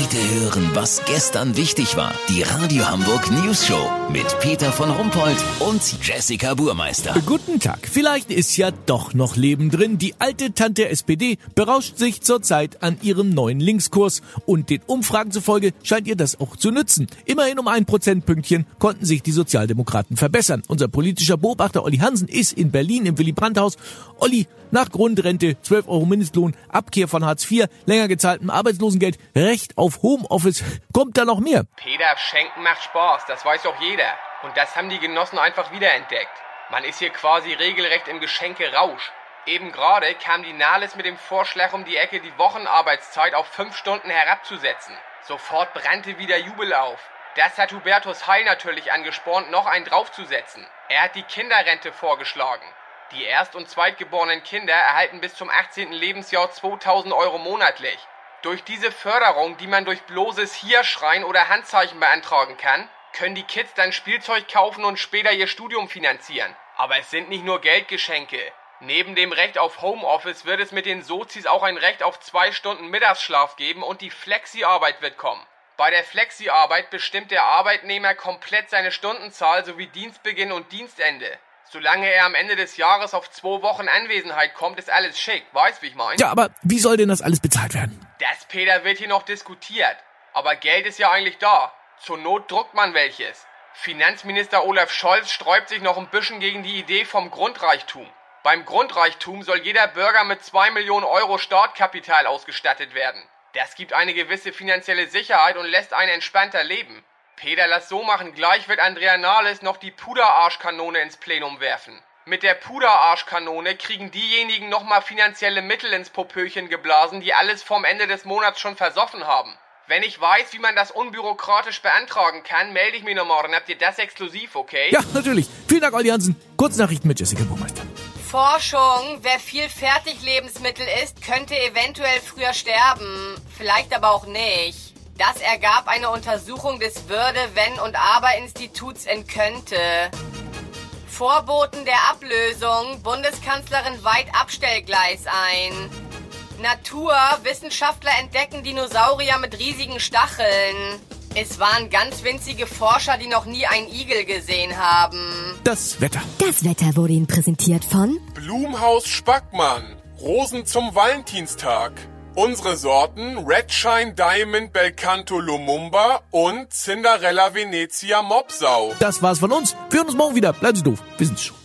Heute hören, was gestern wichtig war. Die Radio Hamburg News Show mit Peter von Rumpold und Jessica Burmeister. Guten Tag. Vielleicht ist ja doch noch Leben drin. Die alte Tante SPD berauscht sich zurzeit an ihrem neuen Linkskurs und den Umfragen zufolge scheint ihr das auch zu nützen. Immerhin um ein Prozentpünktchen konnten sich die Sozialdemokraten verbessern. Unser politischer Beobachter Olli Hansen ist in Berlin im Willy Brandt-Haus. Olli, nach Grundrente, 12 Euro Mindestlohn, Abkehr von Hartz IV, länger gezahltem Arbeitslosengeld, Recht auf Homeoffice. Kommt da noch mehr? Peter, Schenken macht Spaß, das weiß doch jeder. Und das haben die Genossen einfach wiederentdeckt. Man ist hier quasi regelrecht im Geschenke-Rausch. Eben gerade kam die Nahles mit dem Vorschlag um die Ecke, die Wochenarbeitszeit auf fünf Stunden herabzusetzen. Sofort brannte wieder Jubel auf. Das hat Hubertus Heil natürlich angespornt, noch einen draufzusetzen. Er hat die Kinderrente vorgeschlagen. Die Erst- und Zweitgeborenen Kinder erhalten bis zum 18. Lebensjahr 2000 Euro monatlich. Durch diese Förderung, die man durch bloßes Hierschreien oder Handzeichen beantragen kann, können die Kids dann Spielzeug kaufen und später ihr Studium finanzieren. Aber es sind nicht nur Geldgeschenke. Neben dem Recht auf Homeoffice wird es mit den Sozis auch ein Recht auf zwei Stunden Mittagsschlaf geben und die Flexi-Arbeit wird kommen. Bei der Flexi-Arbeit bestimmt der Arbeitnehmer komplett seine Stundenzahl sowie Dienstbeginn und Dienstende. Solange er am Ende des Jahres auf zwei Wochen Anwesenheit kommt, ist alles schick. Weißt, wie ich meine? Ja, aber wie soll denn das alles bezahlt werden? Das, Peter, wird hier noch diskutiert. Aber Geld ist ja eigentlich da. Zur Not druckt man welches. Finanzminister Olaf Scholz sträubt sich noch ein bisschen gegen die Idee vom Grundreichtum. Beim Grundreichtum soll jeder Bürger mit 2 Millionen Euro Startkapital ausgestattet werden. Das gibt eine gewisse finanzielle Sicherheit und lässt einen entspannter leben. Peter, lass so machen. Gleich wird Andrea Nahles noch die Puderarschkanone ins Plenum werfen. Mit der Puderarschkanone kriegen diejenigen nochmal finanzielle Mittel ins Popöchen geblasen, die alles vorm Ende des Monats schon versoffen haben. Wenn ich weiß, wie man das unbürokratisch beantragen kann, melde ich mich noch morgen. Habt ihr das exklusiv, okay? Ja, natürlich. Vielen Dank, Olli Hansen. Kurznachrichten mit Jessica Burmeister. Forschung. Wer viel Fertiglebensmittel isst, könnte eventuell früher sterben. Vielleicht aber auch nicht. Das ergab eine Untersuchung des Würde-, Wenn- und Aber-Instituts in Könnte. Vorboten der Ablösung. Bundeskanzlerin weiht Abstellgleis ein. Natur. Wissenschaftler entdecken Dinosaurier mit riesigen Stacheln. Es waren ganz winzige Forscher, die noch nie einen Igel gesehen haben. Das Wetter. Das Wetter wurde Ihnen präsentiert von Blumhaus Spackmann. Rosen zum Valentinstag. Unsere Sorten Red Shine Diamond Belcanto Lumumba und Cinderella Venezia Mopsau. Das war's von uns. Wir hören uns morgen wieder. Bleiben Sie doof. Wir sind's schon.